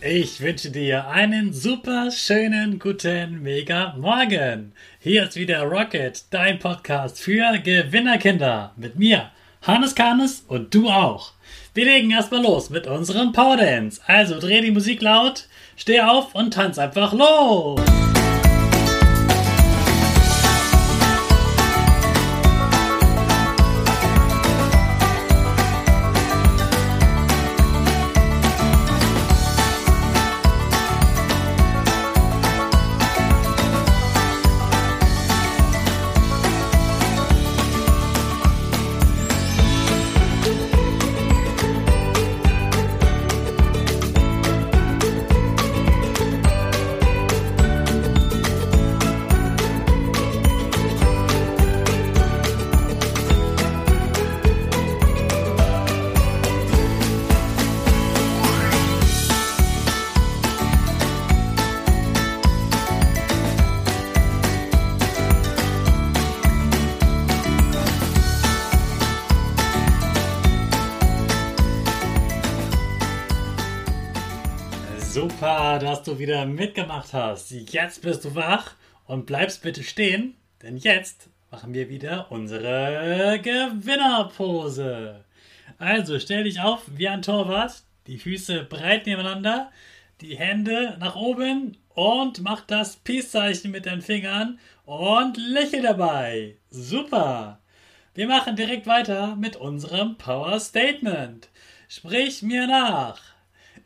Ich wünsche dir einen super schönen guten Mega Morgen. Hier ist wieder Rocket, dein Podcast für Gewinnerkinder. Mit mir, Hannes Karnes und du auch. Wir legen erstmal los mit unserem Power Dance. Also dreh die Musik laut, steh auf und tanz einfach los. Super, dass du wieder mitgemacht hast. Jetzt bist du wach und bleibst bitte stehen, denn jetzt machen wir wieder unsere Gewinnerpose. Also stell dich auf wie ein Torwart, die Füße breit nebeneinander, die Hände nach oben und mach das Peace-Zeichen mit den Fingern und lächel dabei. Super. Wir machen direkt weiter mit unserem Power Statement. Sprich mir nach.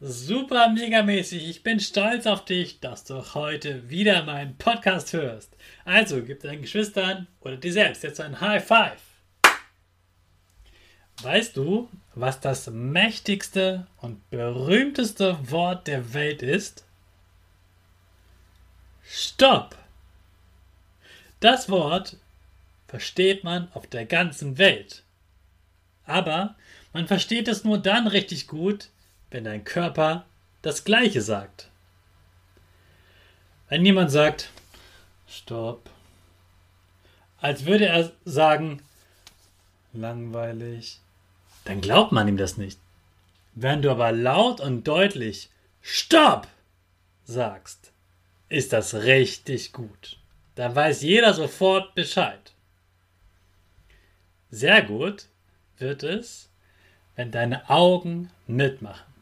Super megamäßig. Ich bin stolz auf dich, dass du heute wieder meinen Podcast hörst. Also gib deinen Geschwistern oder dir selbst jetzt ein High Five. Weißt du, was das mächtigste und berühmteste Wort der Welt ist? Stopp! Das Wort versteht man auf der ganzen Welt. Aber man versteht es nur dann richtig gut, wenn dein Körper das Gleiche sagt. Wenn jemand sagt, Stopp, als würde er sagen, langweilig, dann glaubt man ihm das nicht. Wenn du aber laut und deutlich Stopp sagst, ist das richtig gut. Dann weiß jeder sofort Bescheid. Sehr gut wird es, wenn deine Augen mitmachen.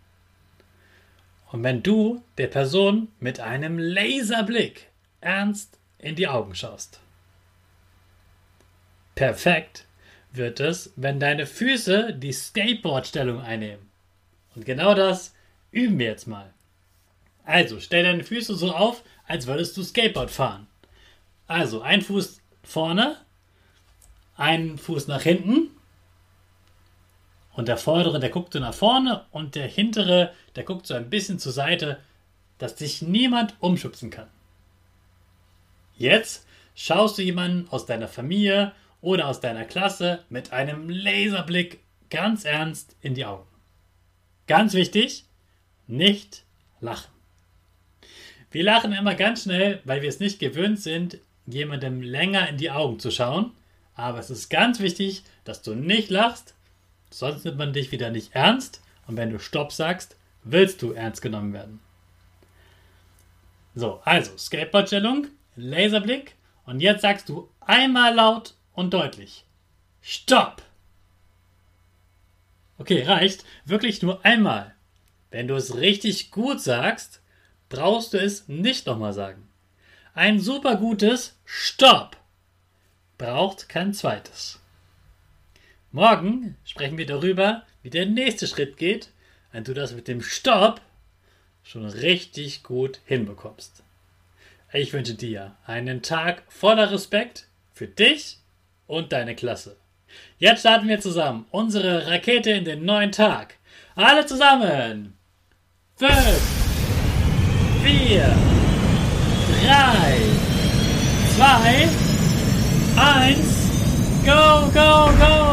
Und wenn du der Person mit einem Laserblick ernst in die Augen schaust. Perfekt wird es, wenn deine Füße die Skateboard-Stellung einnehmen. Und genau das üben wir jetzt mal. Also, stell deine Füße so auf, als würdest du Skateboard fahren. Also, ein Fuß vorne, einen Fuß nach hinten und der vordere, der guckt so nach vorne und der hintere, der guckt so ein bisschen zur Seite, dass sich niemand umschubsen kann. Jetzt schaust du jemanden aus deiner Familie oder aus deiner Klasse mit einem Laserblick ganz ernst in die Augen. Ganz wichtig, nicht lachen. Wir lachen immer ganz schnell, weil wir es nicht gewöhnt sind, jemandem länger in die Augen zu schauen. Aber es ist ganz wichtig, dass du nicht lachst, Sonst nimmt man dich wieder nicht ernst und wenn du Stopp sagst, willst du ernst genommen werden. So, also Skateboardstellung, Laserblick und jetzt sagst du einmal laut und deutlich. Stopp! Okay, reicht. Wirklich nur einmal. Wenn du es richtig gut sagst, brauchst du es nicht nochmal sagen. Ein super gutes Stopp braucht kein zweites. Morgen sprechen wir darüber, wie der nächste Schritt geht, wenn du das mit dem Stopp schon richtig gut hinbekommst. Ich wünsche dir einen Tag voller Respekt für dich und deine Klasse. Jetzt starten wir zusammen unsere Rakete in den neuen Tag. Alle zusammen. Fünf, vier, 3, 2, 1, go, go, go!